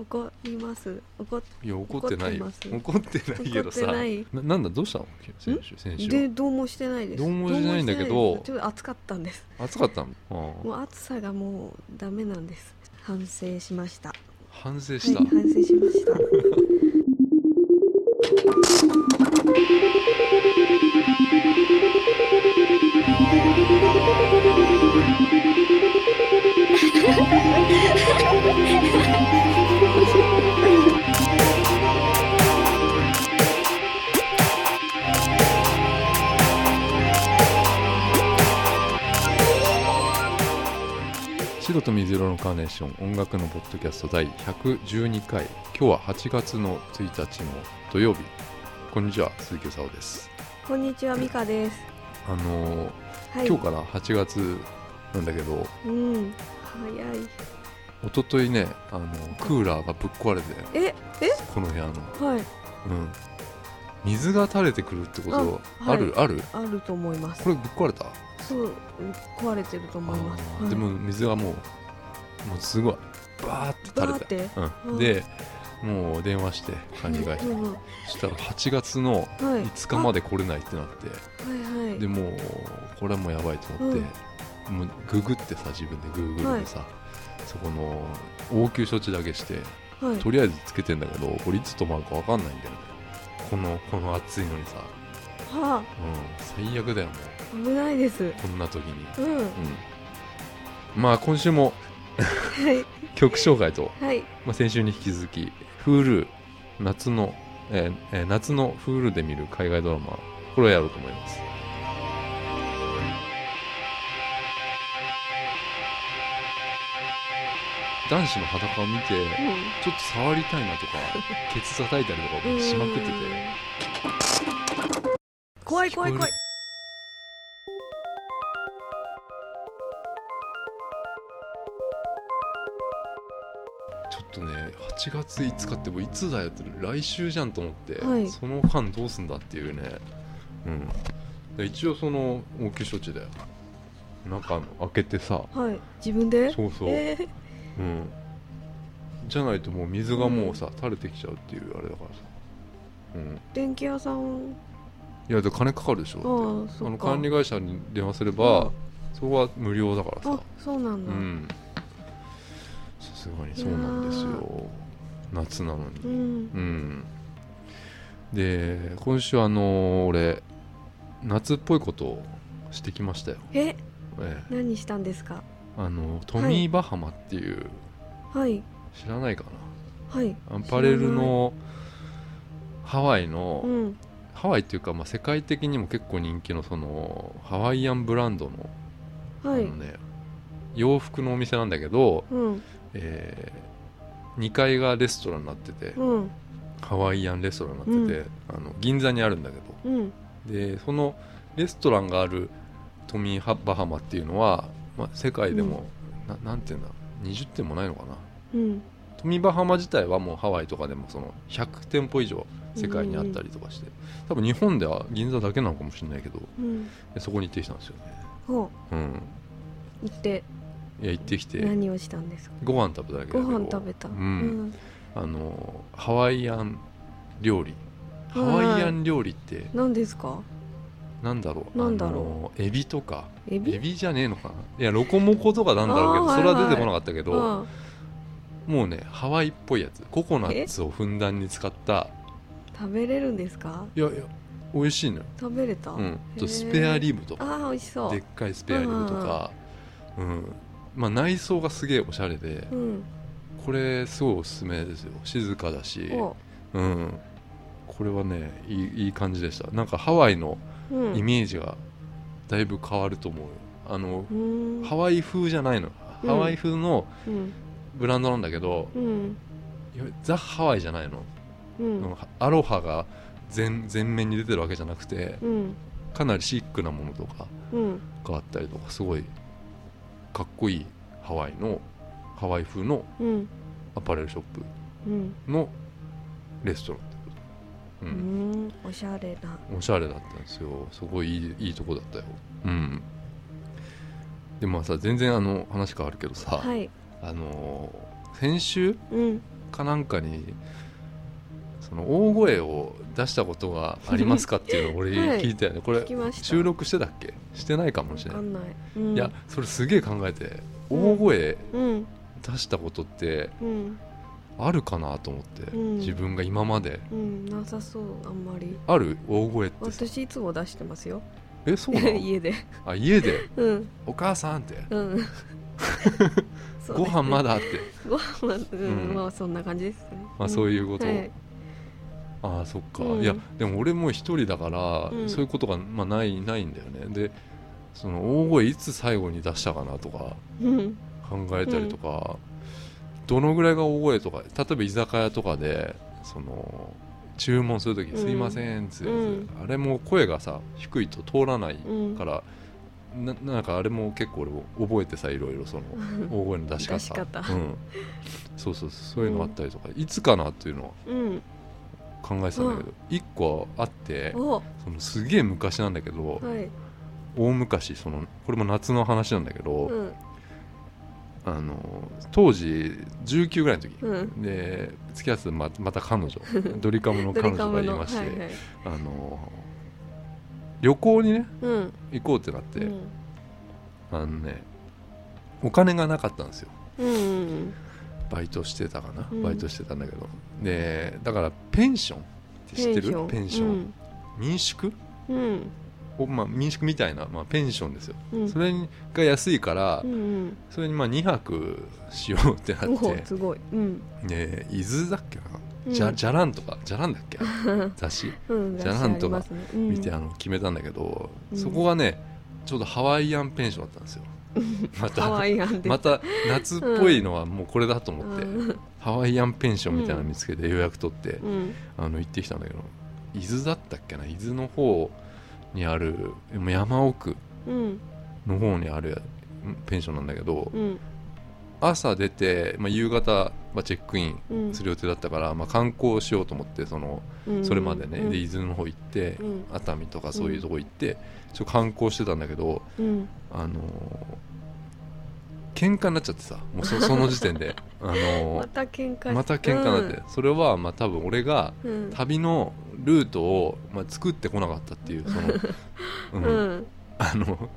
怒ります。怒っいや怒ってないよ。怒怒ってないけどさ。ない。ななんだどうしたの？先週先週。でどうもしてないです。どうもしてないんだけど。ちょっと暑かったんです。暑かったの？あもう暑さがもうダメなんです。反省しました。は反省いした、反省しましたカーネーション音楽のポッドキャスト第112回。今日は8月の1日の土曜日。こんにちは鈴木沙央です。こんにちはミカです。あのーはい。今日から8月なんだけどうん。早い。一昨日ねあのクーラーがぶっ壊れてええ？この部屋の。はい。うん。水が垂れてくるってことあある、ある？あると思います。これぶっ壊れた？そう壊れてると思います。でも水がもうもうすごい。バーって垂れて。バーって？うん、うん。でもう電話して管理会社うんうんそしたら8月のはい。5日まで来れないってなって。はいはい。でもうこれはもうやばいと思って、もうググってさ自分でグーグルでさ、そこの応急処置だけしてはい。とりあえずつけてんだけどこれいつ止まるか分かんないんだよね。このこの暑いのにさ、はうん、最悪だよもあ危ないです。うこんな時に、うん。うん、まあ今週もはい曲紹介と、はい。まあ、先週に引き続き Hulu 夏の、えーえー夏の Hulu で見る海外ドラマこれをやろうと思います。男子の裸を見てちょっと触りたいなとか ケツ叩いたりとかうんしまくってて。怖い怖い怖い8月5日ってもういつだよって来週じゃんと思って、はい。その間どうすんだっていうね。うん。で一応その応急処置だよ中の開けてさはい。自分で？そうそう、えー。うん。じゃないともう水がもうさ、垂れてきちゃうっていうあれだからさ。うん。電気屋さん？いやで金かかるでしょ。ああの管理会社に電話すれうばん。そこは無料だからさ。あそうなんだ。うん。さすがにそうなんですよ夏なのに。うん。うん。で今週あの俺夏っぽいことをしてきましたよ、え？ええ。何したんですか？あのトミー・バハマっていう、はい。知らないかはい。なアパレルのハワイの、うん。ハワイっていうか、まあ、世界的にも結構人気のそのハワイアンブランドの,、はい。あのね、洋服のお店なんだけど、うん。え2階がレストランになってて、うん。ハワイアンレストランになってて、あの銀座にあるんだけどうん。でそのレストランがあるトミー・ハバハマっていうのは、まあ、世界でも、ななんていうんだ20店もないのかな。うん。トミー・バハマ自体はもうハワイとかでもその100店舗以上世界にあったりとかして、多分日本では銀座だけなのかもしれないけどそこに行ってきたんですよね。ほう。ん。う行っていや行ってきて。何をしたんですか？ご飯食べただけだご飯食べた。うん。あのハワイアン料理。ハワイアン料理って何ですか？なんだろう。なんだろう？あのエビとか。エビ？エビじゃねえのかな？いやロコモコとかなんだろうけどそれは出てこなかったけど、あもうねハワイっぽいやつ。ココナッツをふんだんに使った。食べれるんですか？いやいや美味しいのよ、食べれた？うん、とスペアリブとか。ああ美味しそう。でっかいスペアリブとか、うんまあ、内装がすげえおしゃれでうん。これすごいおすすめですよ。静かだし、お。うん、これはねいいいい感じでした。なんかハワイのうん。イメージがだいぶ変わると思うよ。あのハワイ風じゃないの。うん。ハワイ風のうん。ブランドなんだけど、うん。ザ・ハワイじゃないの、うん。アロハが全全面に出てるわけじゃなくてうん。かなりシックなものとかうん。があったりとかすごいかっこいいハワイのハワイ風のうん。アパレルショップうん。のレストランってこと、ううん。んおしゃれなおしゃれだったんですよ。すごいいいいいとこだったよ。うん。でもさ全然あの話変わるけどさ、はい。あのー先週うん。かなんかにその大声を出したことがありますかっていうのを俺はい。聞いたよね、これ聞きました。収録してたっけ？してないかもしれない、わかんない、うん、いやそれすげえ考えて大声うん出したことってうん。あるかなと思って、うん。自分が今まで。うん。なさそうあんまり。ある？大声って。さ私いつも出してますよ。えそうなの？家で。あ家で？うん「お母さん」って。うん「ご飯まだだ」って。ご飯はうん、うん。まあそんな感じですね。まあそういうこと。はいああそっか、うん。いやでも俺も一人だから、うん。そういうことが、まあ、ないないんだよね。でその大声いつ最後に出したかなとかうん。考えたりとか、どのぐらいが大声とか例えば居酒屋とかでその注文する時うん。すいません」っつって、うん。あれも声がさ低いと通らないうん。から、ななんかあれも結構俺覚えてさいろいろその大声の出し方。うん、そうそうそうそういうのあったりとか、いつかなっていうのはうん考えてたんだけど、一個あってお。そのすげえ昔なんだけど、はい。大昔そのこれも夏の話なんだけど、うん。あの当時19ぐらいの時、うん。で付き合ってたままた彼女。ドリカムの彼女がいまして、はいはい。あの旅行にねうん。行こうってなって、うん。あのねお金がなかったんですよ。うん。バイトしてたかな、うん。バイトしてたんだけどでだからペンション。って知ってる？ペンション、民宿？うん。おまあ、民宿みたいな、まあ、ペンションですよ、うん。それが安いから、うんうん。それにまあ2泊しようってなっおてすごい。うん。で伊豆だっけな、うん。じゃじゃらんとか。じゃらんだっけ？雑誌。うんじゃらんとか。見てあの決めたんだけど、うん。そこがねちょうどハワイアンペンションだったんですよ。またまた夏っぽいのはもうこれだと思って、うんハワイアンペンションみたいなの見つけて予約取って、うん。あの行ってきたんだけど伊豆だったっけな？伊豆の方にある山奥うん。の方にあるペンションなんだけど、うん。朝出て、まあ、夕方、まあ、チェックインうん。する予定だったから、まあ、観光しようと思ってそのうん。それまでね、うん。で伊豆の方行って、うん。熱海とかそういうとこ行って、ちょっと観光してたんだけどうん。あのー喧嘩になっちゃってさもうそ その時点で、あのーまた喧嘩また喧嘩になって、それはまあ多分俺がうん。旅のルートを、まあ、作ってこなかったっていうその、うん。うん。あの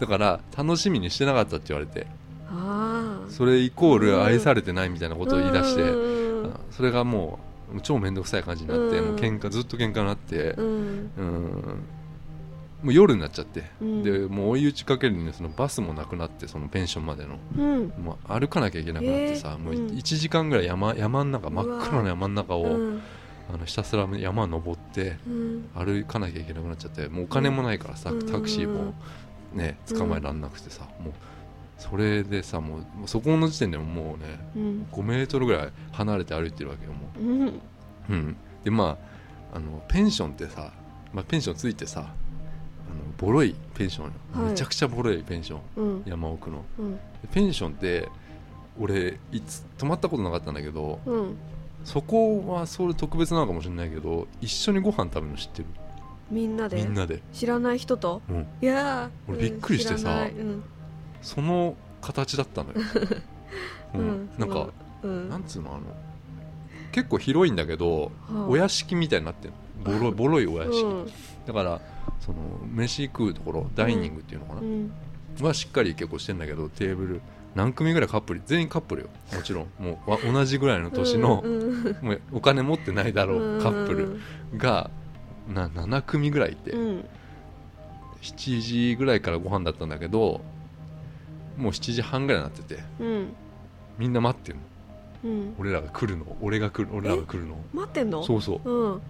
だから楽しみにしてなかったって言われて。ああそれイコール愛されてないみたいなことを言い出して、うん。あそれがもうもう超面倒くさい感じになって、うん。もう喧嘩ずっと喧嘩になって。う、ん。うんもう夜になっちゃって、うん。でもう追い打ちかけるのにそのバスもなくなってそのペンションまでの。うん。もう歩かなきゃいけなくなってさ、もうえーうん。1時間ぐらい山山の中真っ暗な山の中を、うん。あのひたすら山登ってうん。歩かなきゃいけなくなっちゃってもうお金もないからさ、うん。タクシーもね捕まえられなくてさ、もうそれでさもうもうそこの時点でももうねうん。5メートルぐらい離れて歩いてるわけよもう。ん。う、うん、でまああのペンションってさ、まあ、ペンションついてさあのボロいペンション。よ、はい。めちゃくちゃボロいペンション。うん。山奥の。うん。でペンションって俺いつ泊まったことなかったんだけどうん。そこはそれ特別なのかもしれないけど一緒にご飯食べるの知ってる？みんなで？みんなで、知らない人と？うん、いやー。俺びっくりしてさその形だったのよ、う うんん、なんかうん。なんつうのあの結構広いんだけどはあお屋敷みたいになってるボロボロいお屋敷、うん。だからその飯食うところダイニングっていうのかな、うん。はしっかり結構してんだけどテーブル何組ぐらいカップル全員カップルよ。もちろん。もうわ同じぐらいの年の、うんうん。もうお金持ってないだろうカップル。がな7組ぐらいいて、うん。7時ぐらいからご飯だったんだけどもう7時半ぐらいになってて。うん。みんな待ってるのうん。俺らが来るの？俺が来る俺らが来るの？待ってんの？そうそう。うん。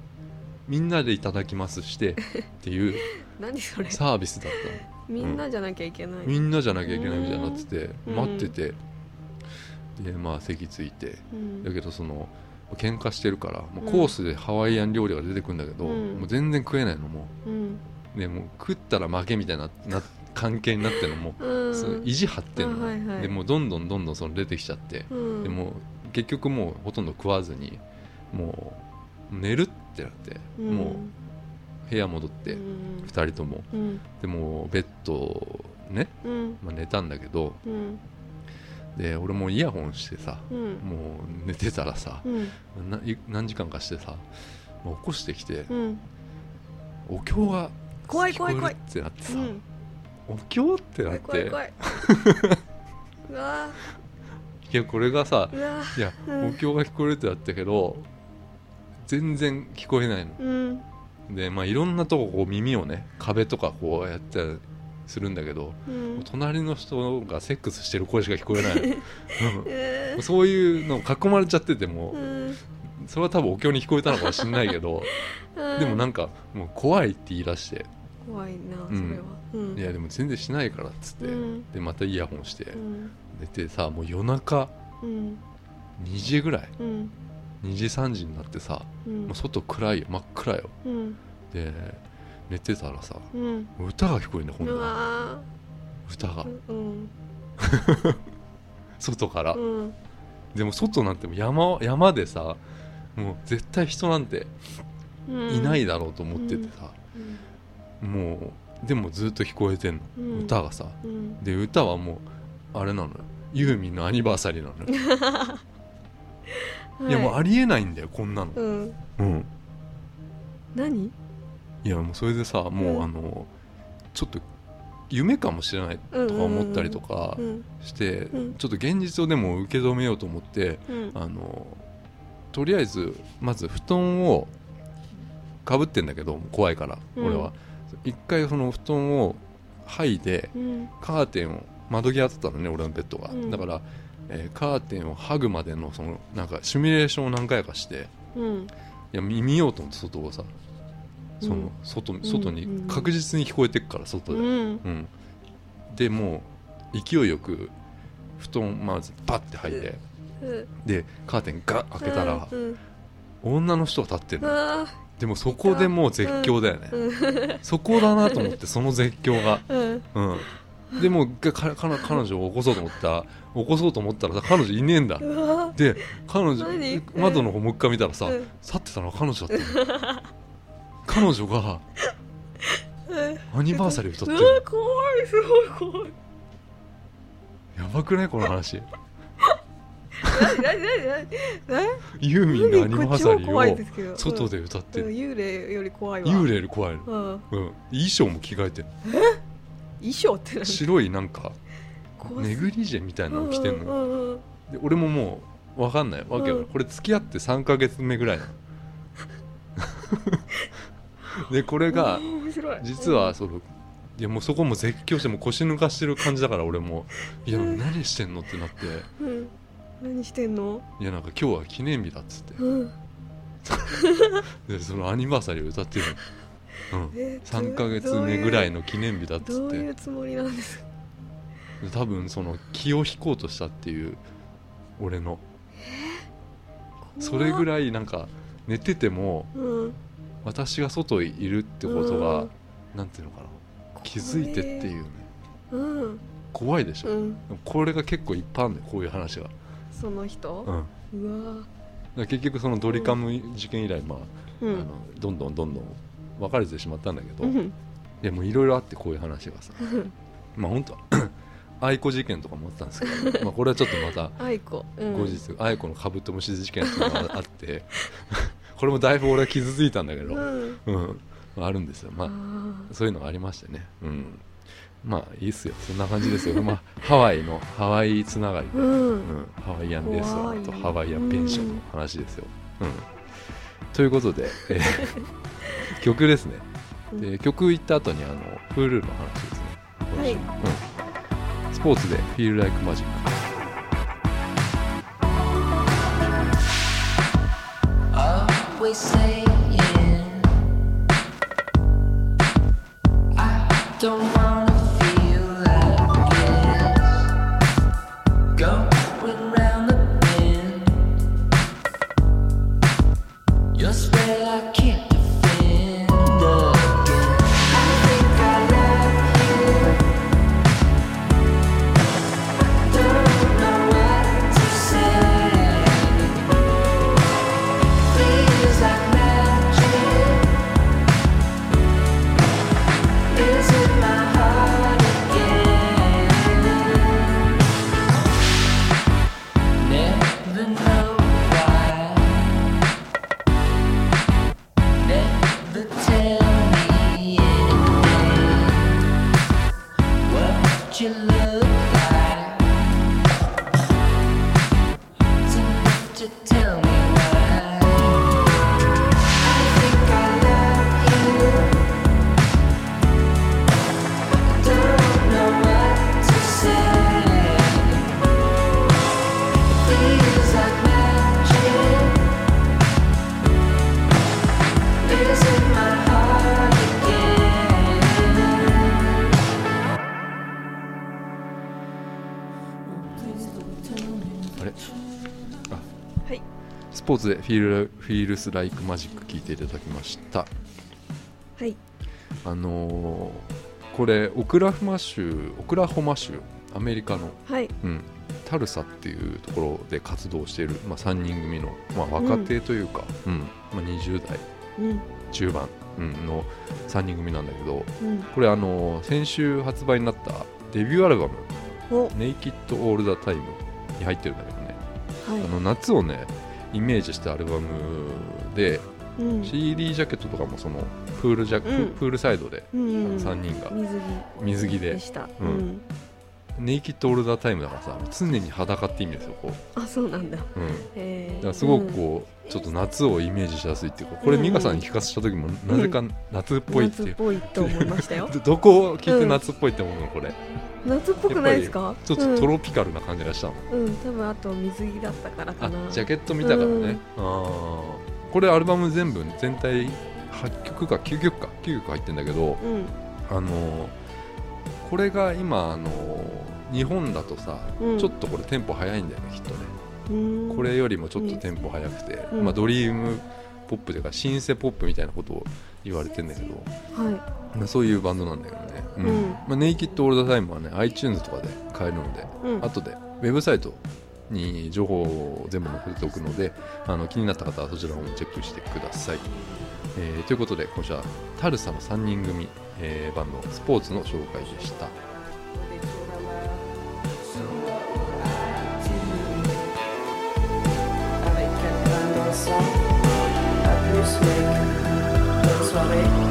みんなでいただきますしてっていう 何それ？サービスだったみんなじゃなきゃいけない。のみんなじゃなきゃいけないみたいになっててうん。待ってて。でまあ席ついて。うん。だけどその喧嘩してるからコースでハワイアン料理が出てくるんだけど、うん。もう全然食えないのもう。ん。うでもう食ったら負けみたいなな関係になってるのも、う。ん。その意地張ってんの、あはいはい。でもうどんどんどんどんその出てきちゃって、うん。でもう結局もうほとんど食わずにもう寝るってなって、うん。もう部屋戻ってうん。2人とも。うん。でもうベッドね、うん。まあ、寝たんだけどうん。で俺もイヤホンしてさうん。もう寝てたらさ何時間かしてさもう起こしてきてうん。お経が怖い怖い怖い。ってなってさ、うん。お経ってな怖って。い怖い怖い。うわいやこれがさいや、うん。お経が聞こえるってなったけど全然聞こえないの。ーうん。でまあいろんなとここう耳をね壁とかこうやったりするんだけど、うん。隣の人がセックスしてる声しか聞こえない そういうの囲まれちゃっててもそれは多分お経に聞こえたのかもしれないけど うん。でもなんかもう怖いって言い出して。怖いなそうん。れは。うん。いやでも全然しないからっつって、うん。でまたイヤホンして。うん寝てさもう夜中うん。2時ぐらい。うん。2時3時になってさうん。もう外暗いよ真っ暗よ。うん。で寝てたらさうん。歌が聞こえるんだよ今う度。はわ歌が。ーうん。外から。うん。でも外なんてもう山山でさもう絶対人なんてうん。いないだろうと思っててさ、うん。もうでもずっと聞こえてんの、うん。歌がさ。うん。で歌はもうあれなの？よユーミンのアニバーサリーなの？よ、い、やもうありえないんだよこんなの。うん。うん。何？いやもうそれでさもう、うんあのちょっと夢かもしれないとか思ったりとかうん。して、うん。ちょっと現実をでも受け止めようと思ってうん。あのとりあえずまず布団をかぶってんだけど怖いからうん。俺は、一回その布団を剥いでうん。カーテンを窓際だったのね俺のベッドが、うん。だから、えーカーテンを剥ぐまでのそのなんかシミュレーションを何回かしてうん。いや見見ようと思って外をさその、うん。外外にうん。確実に聞こえてくから外で、うん。うん、でもう勢いよく布団まずパッて履いて、うん。でカーテンガッ開けたら、うん。女の人が立ってるの。あでもそこでもう絶叫だよね、そこだなと思ってその絶叫が。うん。うん でもうかか彼彼女を起こそうと思った。ら起こそうと思ったらさ彼女いねえんだ。で彼女何？窓の方もう一回見たらさ、うん。去ってたのは彼女だったの。彼女がうん。アニバーサリー歌ってうるわ怖いすごい怖い。やばくないこの話。ユーミンのアニバーサリーを外で歌ってる、うん。幽霊より怖いわ。幽霊より怖いの、うん。うん、衣装も着替えてる衣装って何白いなんかネグリジェみたいなの着てんのよ、うんうんうんで俺ももう分かんない。わけよ、うん。これ付き合って3ヶ月目ぐらいなの。でこれが実はそのいやもうそこも絶叫してもう腰抜かしてる感じだから俺もいやうん。何してんのってなって。うん。何してんの？いやなんか今日は記念日だっつって。うん。でそのアニバーサリーを歌ってるの、3ヶ月目ぐらいのの記念日だっつどうっていうつもりなんです多分その気を引こうとしたっていう俺の。それぐいらいなんか寝ててもうん。私が外にいるってことが、うん。なんていうのかな。気づいてっていうね。うん。怖いでしょ、うん。これが結構いっぱいあるんだよこういう話が、その人？うん、うわ。ら結局そのドリカム事件以来、まあうん。あのどんどんどんどん別れてしまったんだけど、いうん。やもういろいろあってこういう話がさまあ本当は 愛子事件とかもあったんですけど、まあ、これはちょっとまた愛子。うん。後日、愛子のカブトムシ事件っていうのがあって これもだいぶ俺は傷ついたんだけど、うん。ああるんですよ。まああそういうのがありましてね。うん。まあいいっすよ。そんな感じですよ。まあハワイのハワイつながりで、ーううんん。ハワイアンレストランとハワイアンペンションの話ですよ、うんということで、えー、曲ですね、うん、曲行った後にあのフルの話ですね、はい。うん、スポーツで「Feel Like Magic」ーツでフィールフィールス・ライク・マジック聞いていただきました。はい。あのーこれオクラホマ州オクラホマ州アメリカの、はい。うん、タルサっていうところで活動している、まあ、3人組の、まあ、若手というか、うんまあ、20代うん。中盤、うん、の3人組なんだけどうん。これあのー先週発売になったデビューアルバムお「ネイキッド・オール・ザ・タイム」に入ってるんだけどね。はい。あの夏をねイメージしたアルバムでうん。CD ジャケットとかもそのプールジャ、うん。プールサイドでうんうん3人が。水着。水着で。でした。うん。うんネイキッド・オール・ザ・タイムだからさ常に裸って意味ですよこあそうなんだ。う、うん、だえーからすごくこう、ちょっと夏をイメージしやすいっていうかこれうん美香さんに聞かせた時もなぜか夏っぽいっていう、夏っぽいと思いましたよ。ど どこを聞いて夏っぽいって思うのこれ。夏っぽくないですか？ちょっとトロピカルな感じがしたの、うん、うん、多分あと水着だったからかあなジャケット見たからね、あー。これアルバム全部全体8曲か9曲か9曲入ってんだけどうん。あのーこれが今あのー日本だとさ、うん。ちょっとこれテンポ速いんだよねきっとね。うん。これよりもちょっとテンポ速くて、うんまあ、ドリームポップというかシンセポップみたいなことを言われてんだけど、はまあ、そういうバンドなんだけどね、うん。うん。まあ、ネイキッド・オール・ザ・タイムはね iTunes とかで買えるので、い、うん、後でウェブサイトに情報を全部載せておくのであの気になった方はそちらもチェックしてください、えーということで今週はタルサの3人組、えーバンドスポーツの紹介でした。恐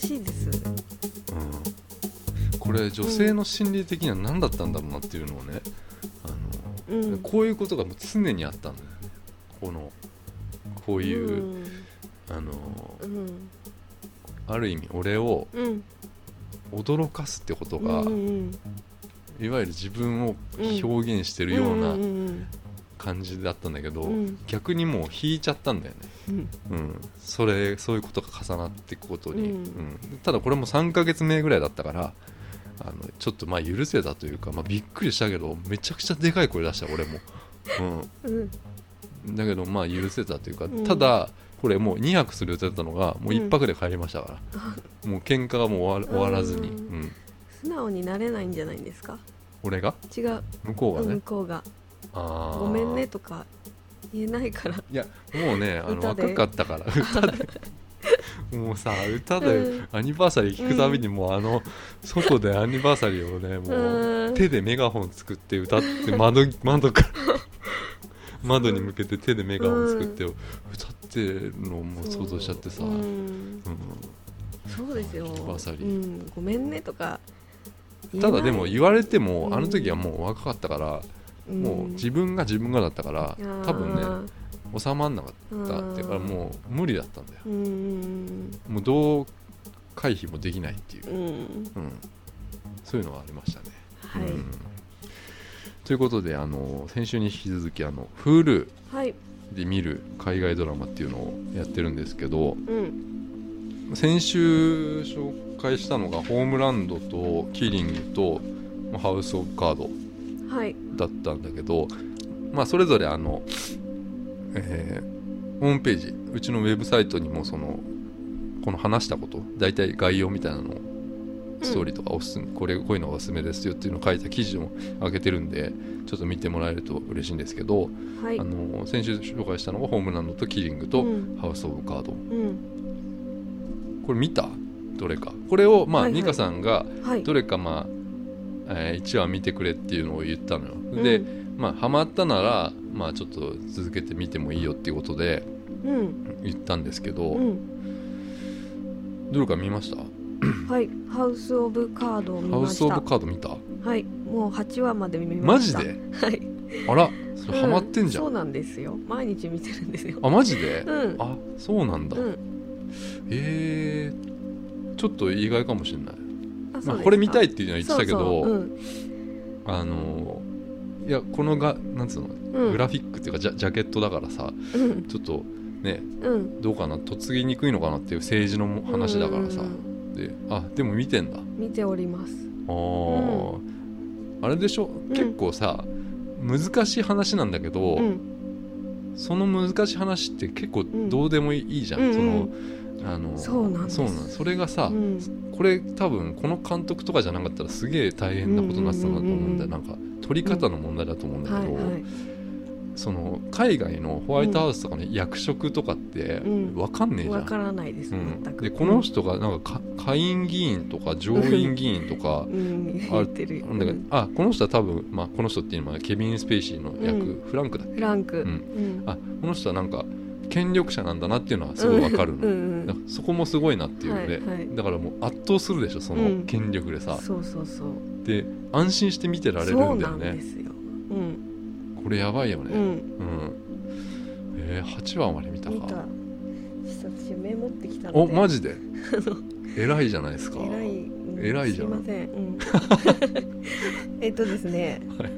しいです。うん、これ女性の心理的には何だったんだろうなっていうのをね、あのうん。こういうことがもう常にあったんだよね。このこういう、うん。あのうん。ある意味俺をうん。驚かすってことうんが、うん。いわゆる自分を表現してるようなうん感じだったんだけど、うん。逆にもう引いちゃったんだよね、うん。うん、それそういうことが重なっていくことに、うん。うん。ただこれも3ヶ月目ぐらいだったからあのちょっとまあ許せたというか、まあ、びっくりしたけどめちゃくちゃでかい声出した俺も、うん。うん、だけどまあ許せたというか、うん。ただこれもう2泊する予定だったのがもう1泊で帰りましたから、もう喧嘩がもう終わ終わらずに、ううん。ん、素直になれないんじゃないんですか？俺が？違う。向こうがね、向こうがごめんねとか言えないから。いやもうね あの若かったから 歌で。もうさ歌でうん。アニバーサリー聞くたびにもうあの外でアニバーサリーをねもううん手でメガホン作って歌って窓 窓から窓に向けて手でメガホン作って歌ってるのをもう想像しちゃってさ、ううん。んそうですよ。バーサリー。うん、ごめんねとかただでも言われても、うんあの時はもう若かったから、うんもう自分が自分がだったから多分ね収まんなかったっていうからうん。もう無理だったんだよ。うんもうどう回避もできないっていう。う、ん。うん、そういうのはありましたね。はい、うん。ということであの先週に引き続きあの Hulu はい。で見る海外ドラマっていうのをやってるんですけどうん。先週紹介したのが「ホームランド」と「キリング」と「ハウス・オブ・カードはい」だったんだけど、まあ、それぞれあの、えーホームページうちのウェブサイトにもそのこの話したこと大体概要みたいなのをストーリーとかおすすめ、これこういうのがおすすめですよっていうのを書いた記事も上げてるんでちょっと見てもらえると嬉しいんですけど、はい。あの先週紹介したのがホームランドとキリングとうん。ハウス・オブ・カード、うん。これ見た？どれか。これをまあ、はいはい。ニカさんがはい。どれかまあ、え1話見てくれっていうのを言ったのよ、でうん。まあハマったならまあちょっと続けて見てもいいよっていうことでうん。言ったんですけど、うん。どれか見ました？はい。ハウス・オブ・カードを見ハウス・オブ・ました。カード見た？はい。もう8話まで見ました。マジで？はい。あらそれハマってんじゃん、うそうなんですよ。毎日見てるんですよ。あマジで、うん。あそうなんだ、うん。えー、ちょっと意外かもしれない、まあ、これ見たいっていうのは言ってたけどそうそう。あのーいやこのがなんつうの、グラフィックっていうかジャジャケットだからさうん。ちょっとねうん。どうかな嫁ぎにくいのかなっていう政治のも話だからさ、うんであでも見てんだ。見ております。あー、あれでしょ？ん。結構さ、難しい話なんだけど、うん。その難しい話って結構ん。どうでもいいじゃん。そのあのそうなんです。そうなんそれがさ、うん。これ多分この監督とかじゃなかったらすげえ大変なことになってたなと思うんだよ、うんなんか撮り方の問題だと思うんだけど、はいはい。その海外のホワイトハウスとかの役職とかってうん。分かんねえじゃん、わからないですうん。全く。でこの人がなんかか下院議員とか上院議員とか うん。あ言ってる。なんだけどあこの人は多分、まあ、この人っていうのはケビン・スペイシーの役、うフランクだっけ？フランク。あこの人はなんか権力者なんだなっていうのはすごい分かるの、うんうんそこもすごいなっていうので、はいはい。だからもう圧倒するでしょそのうん。権力でさ、そうそうそう。で安心して見てられるんだよね。これやばいよね。うん。うん、えー、8話まで見たか。見た。私メモってきたおマジで？偉いじゃないですか。偉い。うん偉いじゃん。すいません、うん。えっとですね、はい。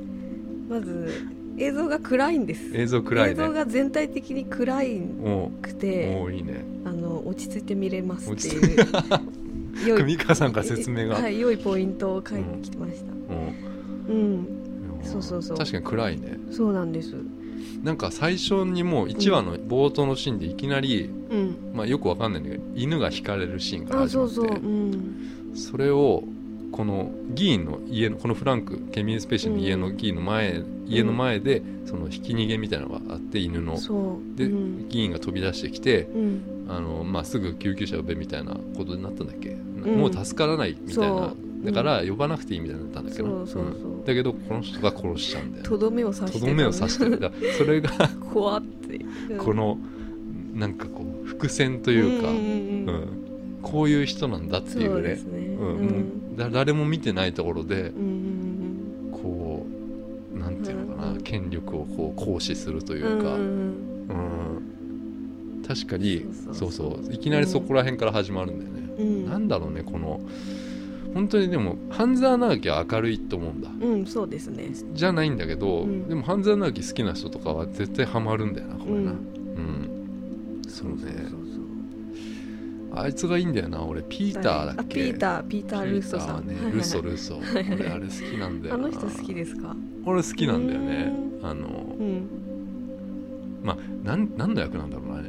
まず映像が暗いんです。映像暗い映像ねが全体的に暗いおくておいいね。あの落ち着いて見れますっていう。良い美香さんから説明が、はい良いポイントを書いてきました。うん。うんそうそうそう。確かに暗いね。そうなんです。なんか最初にもう1話の冒頭のシーンでいきなり、うん。まあ、よくわかんないんだけど犬が引かれるシーンからあ始まってそうそううん。それをこの議員の家のこのフランクケミン・スペーシーの家の議員の前、家の前でそのひき逃げみたいなのがあって犬の。で、うん。議員が飛び出してきてうん。あの、まあ、すぐ救急車呼べみたいなことになったんだっけ、ん。もう助からないみたいな。だから呼ばなくていいみたいになったんだけど、だけどこの人が殺しちゃうんだよ。とどめを刺してた。とどめを刺してる。だそれが 怖って。うん。このなんかこう伏線というか、うんうんこういう人なんだっていそううね。うん。だ誰も見てないところでうん権力をこう行使するというか、うん確かにそそうう。そういきなりそこら辺から始まるんだよね、うん。なんだろうねこの。本当にでも半沢直樹は明るいと思うんだ。うんそうですね。じゃないんだけど、うん。でも半沢直樹好きな人とかは絶対ハマるんだよなこれな。うん。うん、そうね。そうそうあいつがいいんだよな俺。ピーターだっあけピーターピーター・ルーソさん、ピーターねルソルソ。俺あれ好きなんだよな。あの人好きですか？俺好きなんだよね。あのうん。まあなん何の役なんだろうな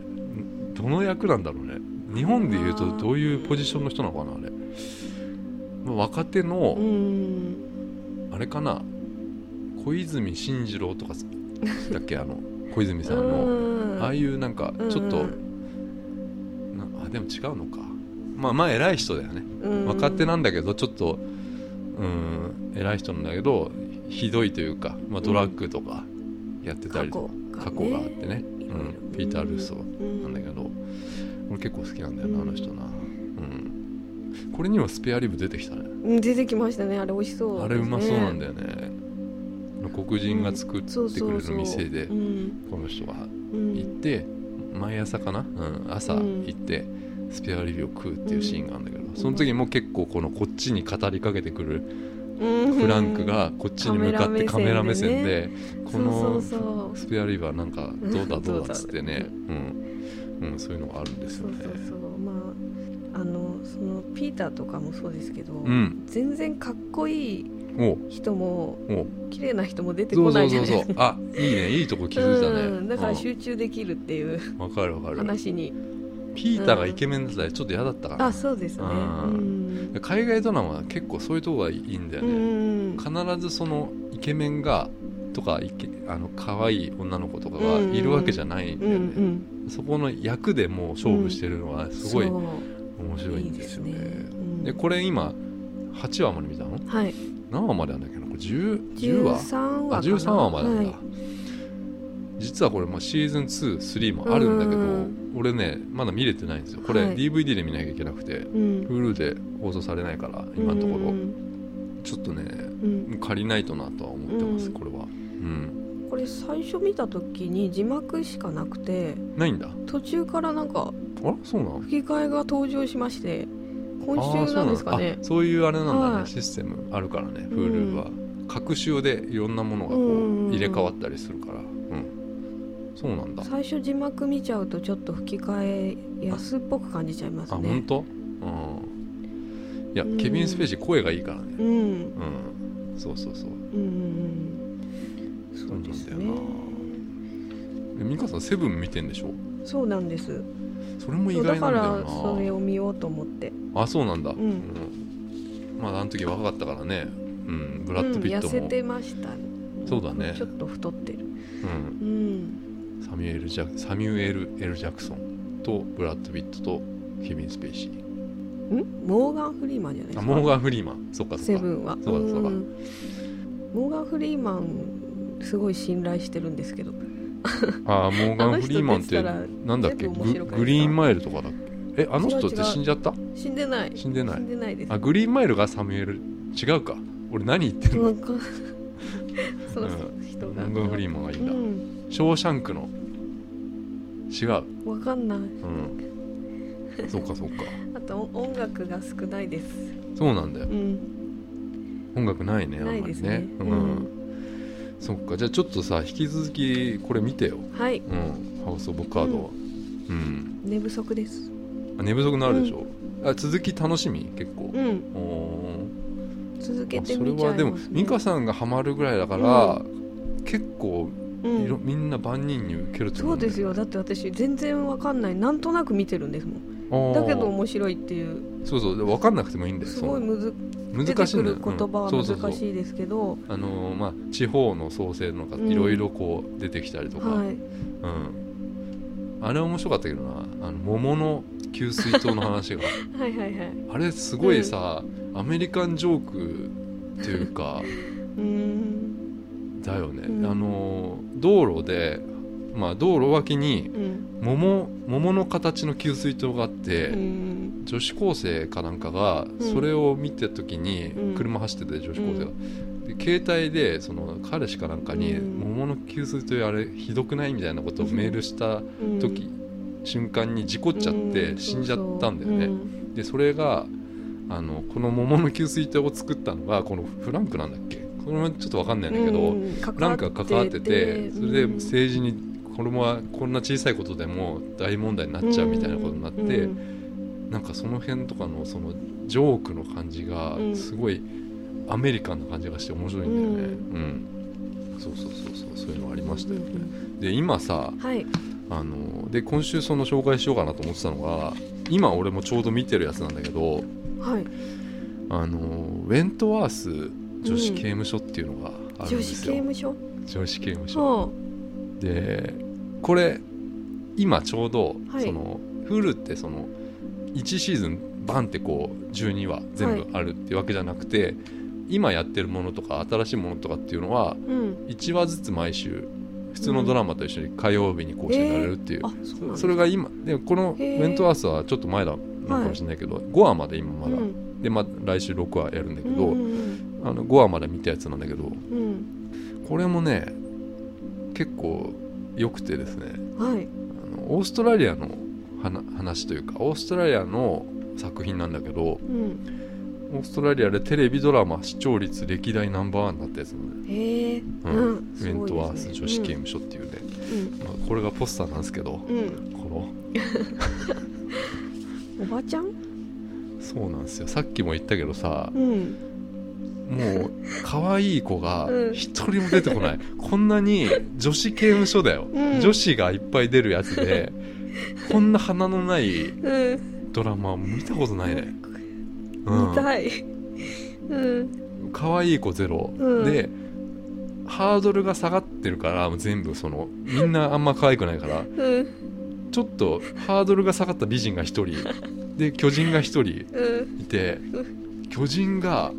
どの役なんだろうね。日本でいうとどういうポジションの人なのかなあれ、まあ、若手の、うん。あれかな。小泉進次郎とかだっけ？あの小泉さんの。うん。ああいうなんかちょっと、でも違うのか。まあまあ偉い人だよね。うん。若手なんだけどちょっとうん偉い人なんだけどひどいというか、まあ、ドラッグとかやってたりとか、過去があってね、うん、ピーター・ルーソーうんなんだけど、俺結構好きなんだよな、うん。あの人な、うん、これにはスペアリブ出てきたね。うん出てきましたね。あれ美味しそうあれうまそうなんだよよね。黒人が作ってくれる店でうん。この人がうん行って毎朝かな、うん、朝うん。行ってスペアリブを食うっていうシーンがあるんだけど、その時も結構このこっちに語りかけてくるうん。フランクがこっちに向かってカメラ目線でこのスペアリブはなんかどうだどうだっつってね、うん。うん、そういうのがあるんですよね。そうそうそう。まああのそのピーターとかもそうですけど、うん。全然かっこいいお人もお綺麗な人も出てこないそうじゃないですか。あいいね。いいとこ気づいたね。うん。だからうん。集中できるっていうわかるわかる。話にピーターがイケメンだったらちょっと嫌だったかな、あそうですね。海外ドラマは結構そういうとこがいいんだようね、ん必ずそのイケメンがとかイケあの可愛い女の子とかがいるわけじゃないんだうんうよね、ん。そこの役でもう勝負してるのはすごい面白いんですよね。いいですね。これ今8話まで見たの？はい。何話まであんだっけな？これ 10, 10話？13話あ13話までなんだ、はい実はこれまあシーズン23もあるんだけど、うん。俺ねまだ見れてないんですよ。これはい。DVD で見なきゃいけなくて、うん。Hulu で放送されないから今のところ、うん。ちょっとねうん。借りないとなとは思ってます、うん。これは。うん。これ最初見た時に字幕しかなくてないんだ。途中からなんかあらそうなの？吹き替えが登場しまして今週なんですかね。そういうあれなんだね、はい。システムあるからねうん。Hulu は、各週でいろんなものがこうんう入れ替わったりするから。うんそうなんだ。最初字幕見ちゃうとちょっと吹き替え安っぽく感じちゃいますあ本ね当？うん。いや、うん。ケビン・スペーシー声がいいからね。うん。うん。そうそうそう。うんうんそうですね。そうなんだよえ美香さんセブン見てんでしょ？そうなんです。それも意外なんだよらそれなを見ようと思って。あそうなんだ、ん。うん。まああの時若かったからね。うん。ブラッド・ピットも、うん、痩せてましたそうだね。ちょっと太ってる。うん。うんサミュエルジャサミュエル・ L・ ジャクソンとブラッド・ピットとケビン・スペイシー。ん？モーガン・フリーマンじゃないですか？あモーガン・フリーマン。そっかそっか。セブンは。そうだそうだん。モーガン・フリーマンすごい信頼してるんですけど。あーモーガン・フリーマンってあの人出てたらなんだっけ？グ全部面白くないですかグリーンマイルとかだっけ？えあの人って違う違う。死んじゃった？死んでない。死んでない。です。あグリーンマイルがサミュエル？違うか。俺何言ってんの？なんかそのうん。人がモーガン・フリーマンがいいんだ、うんショーシャンクの。違う。わかんない。うん。そうかそうか。あとお音楽が少ないです。そうなんだよ。うん。音楽ないねあんまないりね。ねう、うん。んそっか。じゃあちょっとさ引き続きこれ見てよ。はい。うん。ハウス・オブ・カードは。うん、寝不足です。あ寝不足になるでしょ、あ続き楽しみ？結構、うん。お続けてみちゃはいでもますね。美香さんがハマるぐらいだから、結構うんいろみんな万人に受けると思そうですよ。だって私全然わかんない。なんとなく見てるんですもん。よだけど面白いっていう。そうそう。で分かんなくてもいいんだよすごいむず難しいんだよ。る言葉は難しいですけど。あのーまあ地方の創生のがうんいろいろこう出てきたりとか、はい。うん、あれ面白かったけどな。あの桃の給水塔の話が。はいはいはい。あれすごいさ、アメリカンジョークっていうか。うーん。だよね、うん。あの道路でまあ道路脇にうん。桃桃の形の給水塔があって、うん。女子高生かなんかがうん。それを見た時に、うん。車走ってて女子高生が、で携帯でその彼氏かなんかに、うん。桃の給水塔あれひどくないみたいなことをメールしたうん。時、瞬間に事故っちゃってうん。死んじゃったんだよね、でそれがあのこの桃の給水塔を作ったのがこのフランクなんだっけ？これもちょっと分かんないんだけど、うんフランクが関わっててそれでうん政治にこれもこんな小さいことでも大問題になっちゃうみたいなことになって、うん。なんかその辺とかのそのジョークの感じがうん。すごいアメリカンな感じがして面白いんだよね。うん、そうそうそうそうそういうのありましたよね、で今さはい。あので今週その紹介しようかなと思ってたのが今俺もちょうど見てるやつなんだけどはい。あのウェントワース女子刑務所っていうのがあるん女子ですよ、刑務所？女子刑務所？はでこれ今ちょうど、はい。その Hulu ってその1シーズンバンってこう12話全部あるっていうわけじゃなくて、今やってるものとか新しいものとかっていうのはあうん。1話ずつ毎週普通のドラマと一緒に火曜日に更新されるっていう、うなんだ。それが今でこのウェントワースはちょっと前だのかもしれないけど、5話まで今まだ、うん。で、まあ、来週6話やるんだけど、うんうんあの5話まで見たやつなんだけどうん。これもね結構良くてですね。はい。あのオーストラリアの話話というかオーストラリアの作品なんだけどうん。オーストラリアでテレビドラマ視聴率歴代ナンバーワンだったやつなのね、へえ。ううん。んウェントワース女子刑務所っていうね、うん。まあ、これがポスターなんですけど、うん。この。おばちゃん？そうなんですよ。さっきも言ったけどさうんもう可愛い子がうん。一人も出てこない、こんなに女子刑務所だよ、うん。女子がいっぱい出るやつでこんな鼻のないうん。ドラマ見たことないね、うん。見たい。うん。可愛い子ゼロ、うん。でハードルが下がってるから全部そのみんなあんま可愛くないからうん。ちょっとハードルが下がった美人が1人。で巨人が1人うん。いて巨人が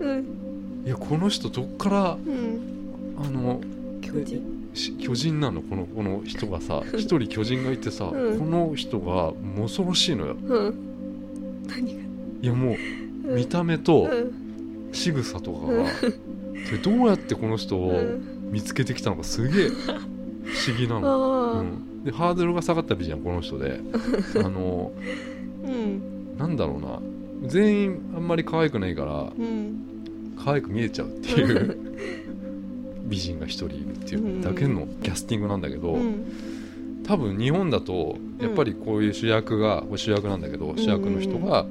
うん。いやこの人どっからうん。あの巨人。し巨人なの？このこの人がさ1人巨人がいてさ、うん。この人がもう恐ろしいのよ。うん。何が？いやもう見た目とうん。仕草とかうん。が、でどうやってこの人をうん。見つけてきたのかすげえ不思議なの、うん、でハードルが下がった美人はこの人で。あのうん。なんだろうな全員あんまり可愛くないからうん。可愛く見えちゃうっていう美人が一人いるっていうだけのキャスティングなんだけど、うん。多分日本だとやっぱりこういう主役が、これ主役なんだけど主役の人が、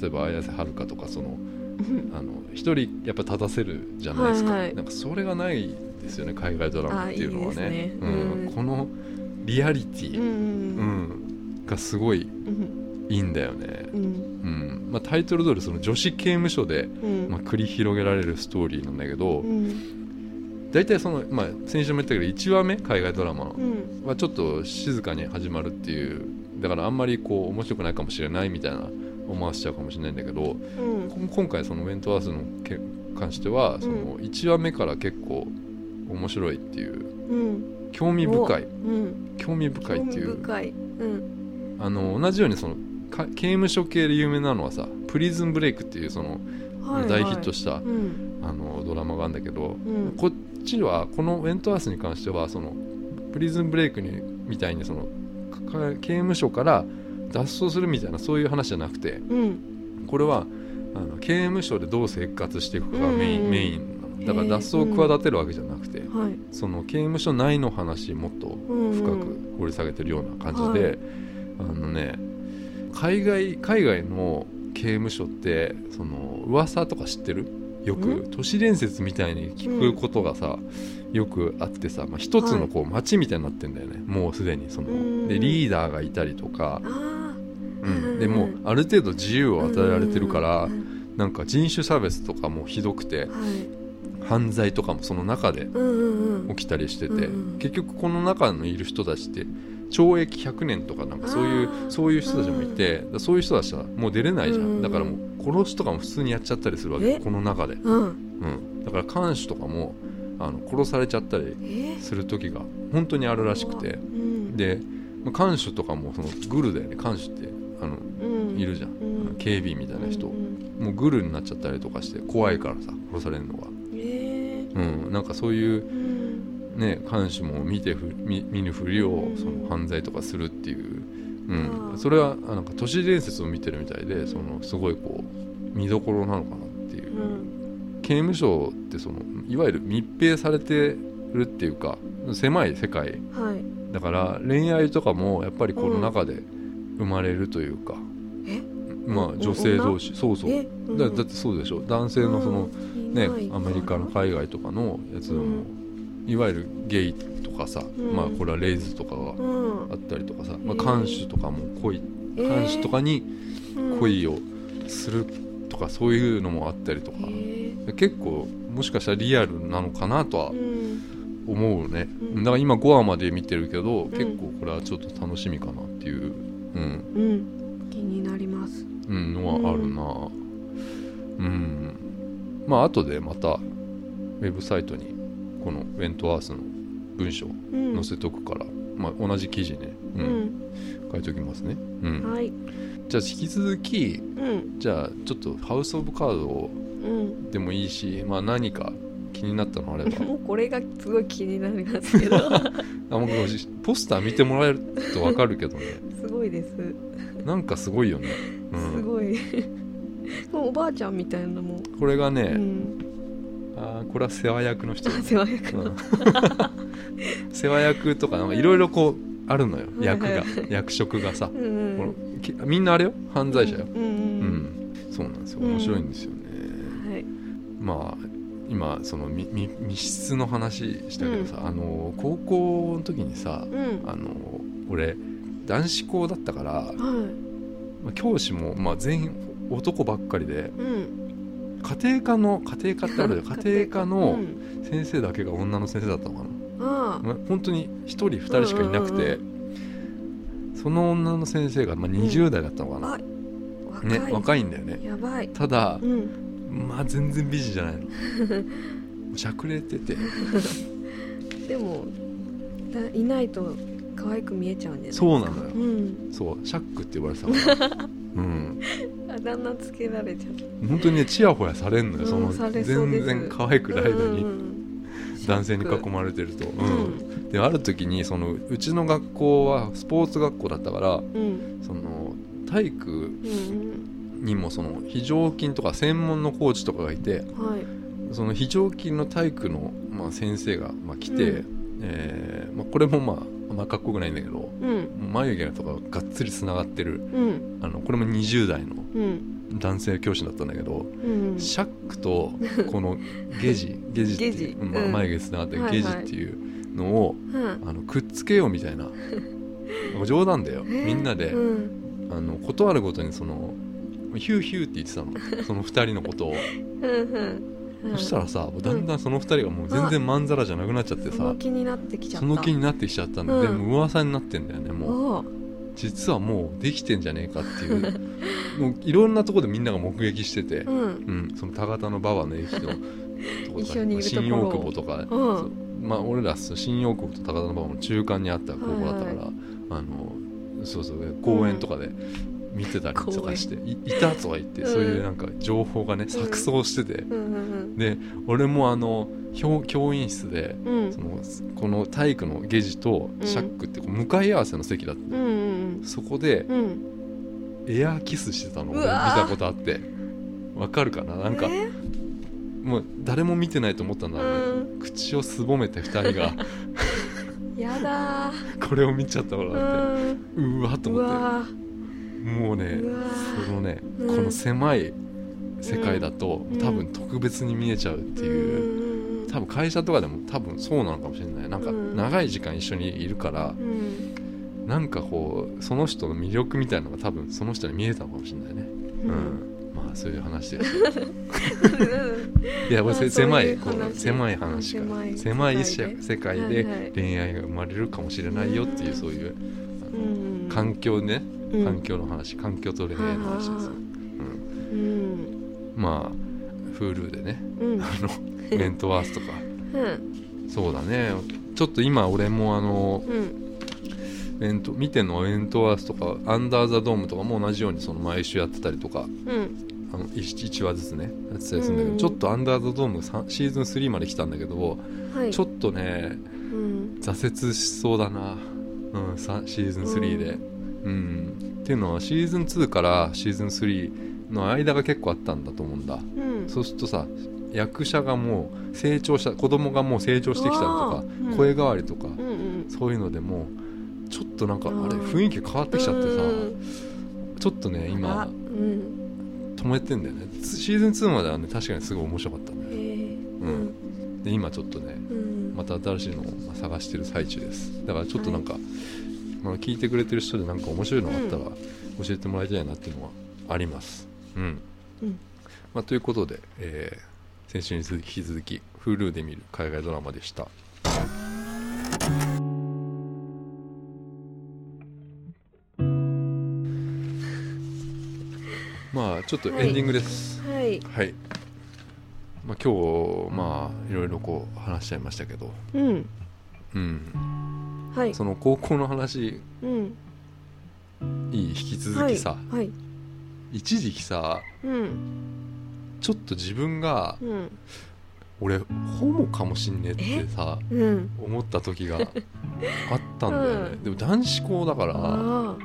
例えば綾瀬はるかとかそのうん。あの一人やっぱ立たせるじゃないですか、はいはい。なんかそれがないですよね海外ドラマっていうのはね。このリアリティ、うん。うん。がすごいうん。いいんだよね、うん。うんまあ、タイトル通りその女子刑務所で、うん。まあ、繰り広げられるストーリーなんだけど、うん。大体その、まあ、先週も言ったけど1話目海外ドラマはちょっと静かに始まるっていうだからあんまりこう面白くないかもしれないみたいな思わせちゃうかもしれないんだけどうん。こ今回そのウェントワースのけ関してはその1話目から結構面白いっていううん。興味深い。うん。興味深いっていう。あの同じようにそのか刑務所系で有名なのはさ「プリズンブレイク」っていうそのはいはい。大ヒットしたうん。あのドラマがあるんだけどうん。こっちはこのウェントワースに関してはそのプリズンブレイクにみたいにそのか刑務所から脱走するみたいなそういう話じゃなくてうん。これはあの刑務所でどう生活していくかがメイン,、うんメインだから脱走を企てるわけじゃなくて、はい。その刑務所内の話もっとうん深く掘り下げてるような感じで、あのね海外海外の刑務所ってその噂とか知ってる？よくん？都市伝説みたいに聞くことがさ、よくあってさ、まあ、一つのこう街みたいになってんだよね、もうすでにそのうん。でリーダーがいたりとか、あうん、でもうある程度自由あを与えられてるから、うん。なんか人種差別とかもひどくてはい。犯罪とかもその中で起きたりしてて、うん結局この中にいる人たちって懲役100年とかなんかそういうそういう人たちもいて、だからそういう人たちはもう出れないじゃん、うん。だからもう殺しとかも普通にやっちゃったりするわけえこの中で、うん。うん、だから看守とかもあの殺されちゃったりえ？する時が本当にあるらしくて。うん。でまあ看守とかもそのグルだよね。看守ってあのうん。いるじゃん、うん。警備員みたいな人、うんもうグルになっちゃったりとかして怖いからさ殺されるのが、えうん、なんかそういううんね、看守も見てふ見見ぬふりをうんその犯罪とかするっていう、うん。それはあなんか都市伝説を見てるみたいでそのすごいこう見どころなのかなっていう、うん。刑務所ってそのいわゆる密閉されてるっていうか狭い世界。はい。だから恋愛とかもやっぱりこの中で生まれるというか、え？まあお女性同士。そうそう。え？うん。だだってそうでしょ。男性のその、ねアメリカの海外とかのやつでも、ういわゆるゲイとかさ、ん。まあこれはレイズとかがうん。あったりとかさ、まあ、へー看守とかも恋えー。看守とかにうん。恋をするとかそういうのもあったりとか、え結構もしかしたらリアルなのかなとはーうん。思うね、うん。だから今5話まで見てるけど、ん。結構これはちょっと楽しみかなっていう、うん。うん。気になります。うん、のはあるな。うん、まあ後でまたウェブサイトにこのウェントワースの文章うん。載せとくから、まあ、同じ記事ね、ううん。ん書いておきますね、うん、はい。じゃあ引き続きうん。じゃあちょっとハウス・オブ・カードをうん。でもいいし、まあ、何か気になったのあれば。もうこれがすごい気になりますけど。あもうポスター見てもらえると分かるけどね。すごいです。なんかすごいよね、うん、すごい。おばあちゃんみたいなも。んこれがね、うんあーこれは世話役の人あ 世話役の。うん。世話役とかなんかいろいろこうあるのよはいはい。役が。役職がさ、うんみんなあれよ？犯罪者よ、うんうんうん。そうなんですよ。うん。面白いんですよね、うんはい。まあ今その密室の話したけどさ、あの高校の時にさうん。あの俺男子校だったから、はい。まあ教師もまあ全員男ばっかりでうん 家庭科の家庭科ってある家庭科のうん。先生だけが女の先生だったのかな、ああまあ、本当に1人2人しかいなくて、その女の先生がまあ20代だったのかな、あ若ねい若いんだよね。やばい。ただうん。まあ全然美人じゃないの。しゃくれてて。でもだいないと可愛く見えちゃうんですか。そうなのよ。うん。そうシャックって言われてたから。うんあだんだんつけられちゃう本当にねチヤホヤされんのよ、うんその全然可愛くないのに、うん。男性に囲まれてると、ううん。である時にそのうちの学校はスポーツ学校だったからうん。その体育うんにもその非常勤とか専門のコーチとかがいてうんはい。その非常勤の体育の、まあ、先生が、まあ、来て、うん。えーまあ、これもまあまかっこよくないんだけどうん。眉毛とかがっつりつながってる。うん。あのこれも20代のうん。男性教師だったんだけど、うん。シャックとこの ゲジゲジっていう、まあうん眉毛つながってるはいはい。ゲジっていうのを、うん。あのくっつけようみたいな。冗談だよ。みんなで、うん。あの断るごとにそのヒューヒューって言ってたの。その2人のことを、そしたらさだんだんその2人がもう全然まんざらじゃなくなっちゃってそさの気になってきちゃった。その気になってきちゃったんで、うん。でも噂になってんだよねもう。実はもうできてんじゃねえかっていう。もういろんなところでみんなが目撃してて、うん。うん、その高田の馬場の駅のとこ 一緒に新大久保とか、うん。まあ俺ら新大久保と高田の馬場の中間にあった高校だったから、はいあのそうそう公園とかで見てたりとかして、いいたとか言って、うん。そういうなんか情報がね錯綜してて、で俺もあの教教員室でそのこの体育のゲジとシャックって向かい合わせの席だった、そこでうん。エアーキスしてたの俺見たことあって。わかるかな？なんかえ？もう誰も見てないと思ったんだろうね、う口をすぼめて2人が。やだ これを見ちゃったからーって。うわーとう思って。わもうねそのね、うん。この狭い世界だと、うん。多分特別に見えちゃうっていう、う多分会社とかでも多分そうなのかもしれない。なんかうん。長い時間一緒にいるから、うん。なんかこうその人の魅力みたいなのが多分その人に見えたのかもしれないね。ううん。ん、まあそういう話で。す いやまあ狭いこそういう話。う狭い話か。狭い世界で。恋愛が生まれるかもしれないよっていううん。そういううん環境ね。うん。環境の話。環境と恋愛の話ですよ、うん、うん。まあ Hulu でね。うん。あのウェントワースとか。うん。そうだね。ちょっと今俺もあのうん。ウェント見てんのはウェントワースとかアンダー・ザ・ドームとかも同じようにその毎週やってたりとか。うん。あの 1, 話ずつねやってたりするんだけど、うん。ちょっとアンダー・ザ・ドームシーズン3まで来たんだけど、はい。ちょっとねうん。挫折しそうだな、うん、さシーズン3で、うん。っていうのはシーズン2からシーズン3の間が結構あったんだと思うんだ。うん。そうするとさ役者がもう成長した子供がもう成長してきたりとかうん。声変わりとか、うんうん。そういうのでもうちょっとなんかあれうん雰囲気変わってきちゃってさうん。ちょっとねあ今うん。止めてんだよね。つシーズン2まではね確かにすごい面白かったえうん。で今ちょっとねうんまた新しいのをまあ探してる最中です。だからちょっとなんか、まあ、聞いてくれてる人でなんか面白いのがあったら教えてもらいたいなっていうのはあります。うん、うん。まあ、ということで、えー先週に引き続き Hulu で見る海外ドラマでした。まあちょっとエンディングです。はい。はい、まあ、今日まあいろいろこう話しちゃいましたけど。うん。うん。はい。その高校の話うん。いい引き続きさ、はい。はい。一時期さうん。ちょっと自分がうん。俺ホモかもしんねえってさうん。思った時があったんだよね、うん。でも男子校だからあ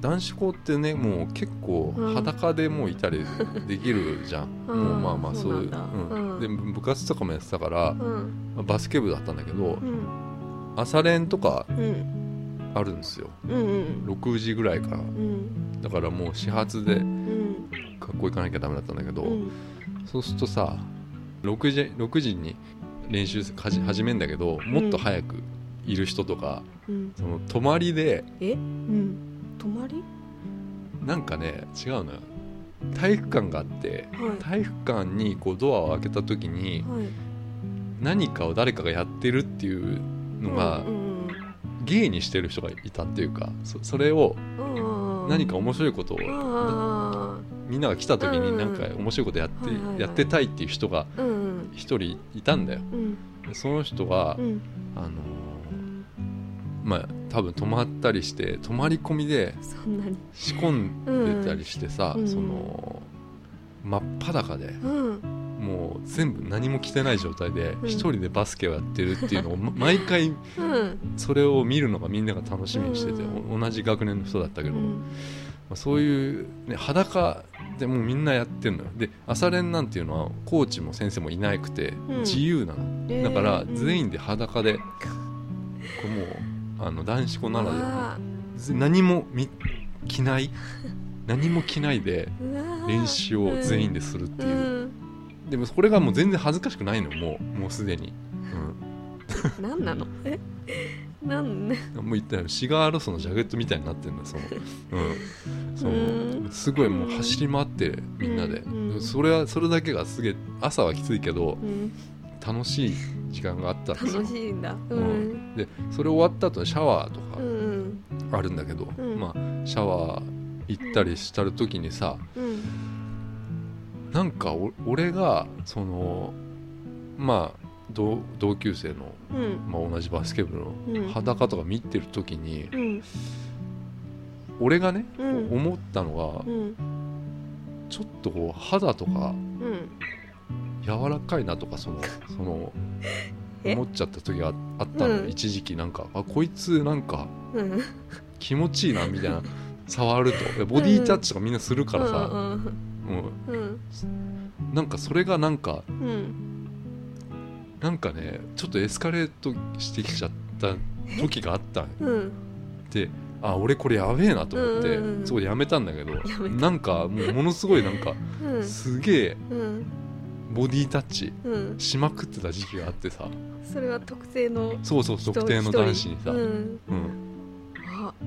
男子校ってねもう結構うん裸でもういたりできるじゃん、うん。もうまあまあそういうそうなんで部活とかもやってたからまあバスケ部だったんだけどうん。朝練とかうん。あるんですよ。うんうん6時ぐらいから。うん。だからもう始発でうん。学校行かなきゃダメだったんだけど、うん。そうするとさ6時 ,6 時に練習始めんだけどもっと早くいる人とかうん。その泊まりでえ？うん泊まり？なんかね違うのよ。体育館があってはい。体育館にこうドアを開けた時にはい。何かを誰かがやってるっていうのが芸にしてる人がいたっていうかそそれを何か面白いことをあみんなが来た時にうんなんか面白いことやってやってたいっていう人が一人いたんだよ。うん。でその人がうん。あのーまあ多分泊まったりして泊まり込みで仕込んでたりしてさ、うん。その真っ裸でうん。もう全部何も着てない状態でうん。一人でバスケをやってるっていうのをま毎回 うん。それを見るのがみんなが楽しみにしてて、同じ学年の人だったけど、まうん。あ、そういう、ね、裸でもうみんなやってるのよ。で朝練なんていうのはコーチも先生もいなくてうん。自由なの、えーだからうん。全員で裸で、これもうあの男子校ならでは何もみ着ない？何も着ないで練習を全員でするっていう、うん。でもこれがもう全然恥ずかしくないのよもうもうすでに、何なの？え？なんねうん、もう言ったよシガーロスのジャケットみたいになってるのよその, うん、そのうん。すごいもう走り回ってみんなで、うん。それはそれだけがすげえ朝はきついけどうん楽しい時間があったんですよ。楽しいんだ。ううん。んでそれ終わった後にシャワーとかうんあるんだけど、うん。まあシャワー行ったりしたる時にさ、うん。なんかお俺がそのまあ同同級生の、うん。まあ、同じバスケ部うん。の裸とか見てる時に、うん。俺がね、うん。思ったのが、うん。ちょっとこう肌とかうん柔らかいなとかその そのえ？思っちゃった時がああったのよ、うん。一時期なんかあこいつなんかうん。気持ちいいなみたいな触ると。ボディタッチとかみんなするからさ、うんなんかそれがなんかうん。なんかねちょっとエスカレートしてきちゃった時があったんうん。であ俺これやべえなと思って、うんうんうん。そこでやめたんだけどなんかもうものすごいなんかうん。すげえうんボディタッチうん。しまくってた時期があってさ。それは特定のそうそう人特定の男子にさ、うん。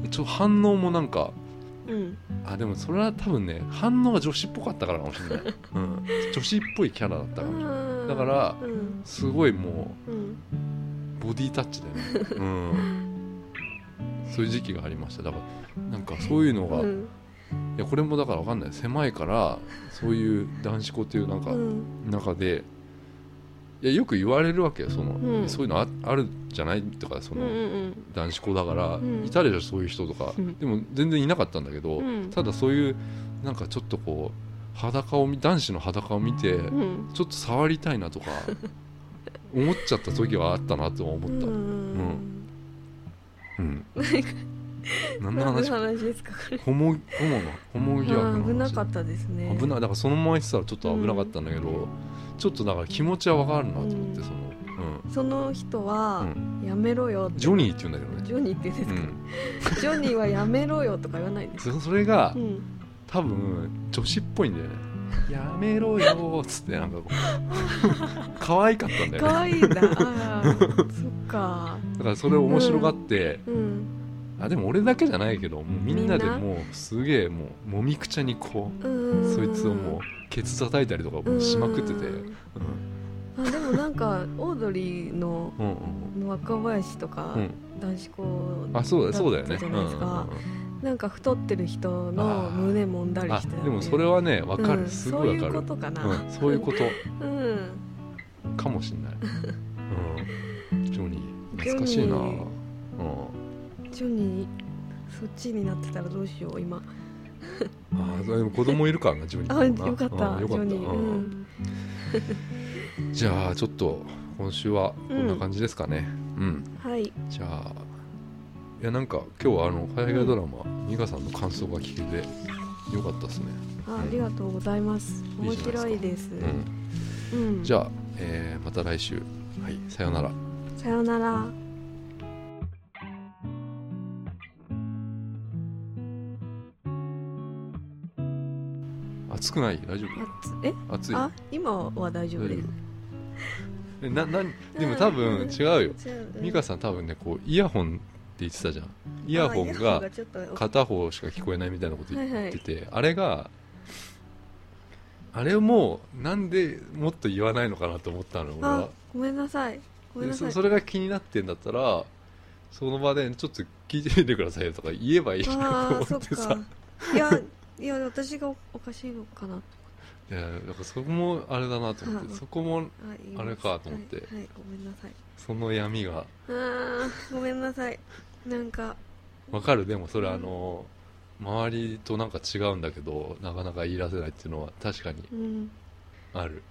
ちょ反応もなんかうん。あでもそれは多分ね反応が女子っぽかったからかもしれない、うん、女子っぽいキャラだったかもしれない。うんだからうん。すごいもうん。うボディタッチだよね、うん、そういう時期がありました。だからなんかそういうのが、いうん。やこれもだから分かんない。狭いからそういう男子校っていうなんかうん。中でいやよく言われるわけよ。その、うん。そういうのああるじゃないとかそうんの、うん。男子校だから、うん。いたでしょそういう人とか、うん。でも全然いなかったんだけど、うん。ただそういうなんかちょっとこう裸を見男子の裸を見て、うん。ちょっと触りたいなとか思っちゃった時はあったなとは思った、ううん。ん。うん何の何の話話ですか？これホモホモのホモ疑惑の話うん危なかったですね。危ないだからそのまま言ってたらちょっと危なかったんだけど、ちょっとだから気持ちは分かるなと思って、うん。その、その人はうやめろよって。ジョニーって言うんだけどね。ジョニーって言うんですうかん。ジョニーはやめろよとか言わないんですそそれがうん。多分女子っぽいんだよね。やめろよーっつってなんかこう 可愛かったんだよね。可愛いんだ。そっか。だからそれ面白がって、うんあでも俺だけじゃないけどもうみんなでもうすげえもうもみくちゃにこううん。そいつをもうケツ叩いたりとかもうしまくってて、うん。あでもなんかオードリーの若林とかうん。男子校あそうだそうだよねったじゃないですか。なんか太ってる人の胸揉んだりあして。ねでもそれはね分かる、うん。すごい分かる。そういうことかな。うん、そういうこと。うん。かもしんない、うん、ジョニー懐かしいな、うんニー、ジョニーそっちになってたらどうしよう今。あーでも子供いるからなジョニーあよかったうんよかった。うん。じゃあちょっと今週はこんな感じですかね。うん、はい。じゃあいやなんか今日はあの海外ドラマ、美香さんの感想が聞けてよかったですね。あありがとうございます。面白いです。うん。うん。じゃあ、えーまた来週。はいさようなら。さようなら暑くない？大丈あつえ？夫暑いあ今は大丈夫。です大丈夫。い えななんでも多分違うよ。美香さん多分ねこうイヤホンって言ってたじゃん。イヤホンが片方しか聞こえないみたいなこと言はいはい。ってて、あれがあれもなんでもっと言わないのかなと思ったの俺あは。ごめんなさい。ごめんでなさい。そそれが気になってんだったらその場でちょっと聞いてみてくださいよとか言えばいいなと思ってさ。か。いやいや私がおおかしいのかな。いやだからそこもあれだなと思っはあてそこもあれかと思って。はい、はいごめんなさい。その闇が。あーごめんなさい。なんかわかる？でもそれあの周りとなんか違うんだけどなかなか言い出せないっていうのは確かにうん。ある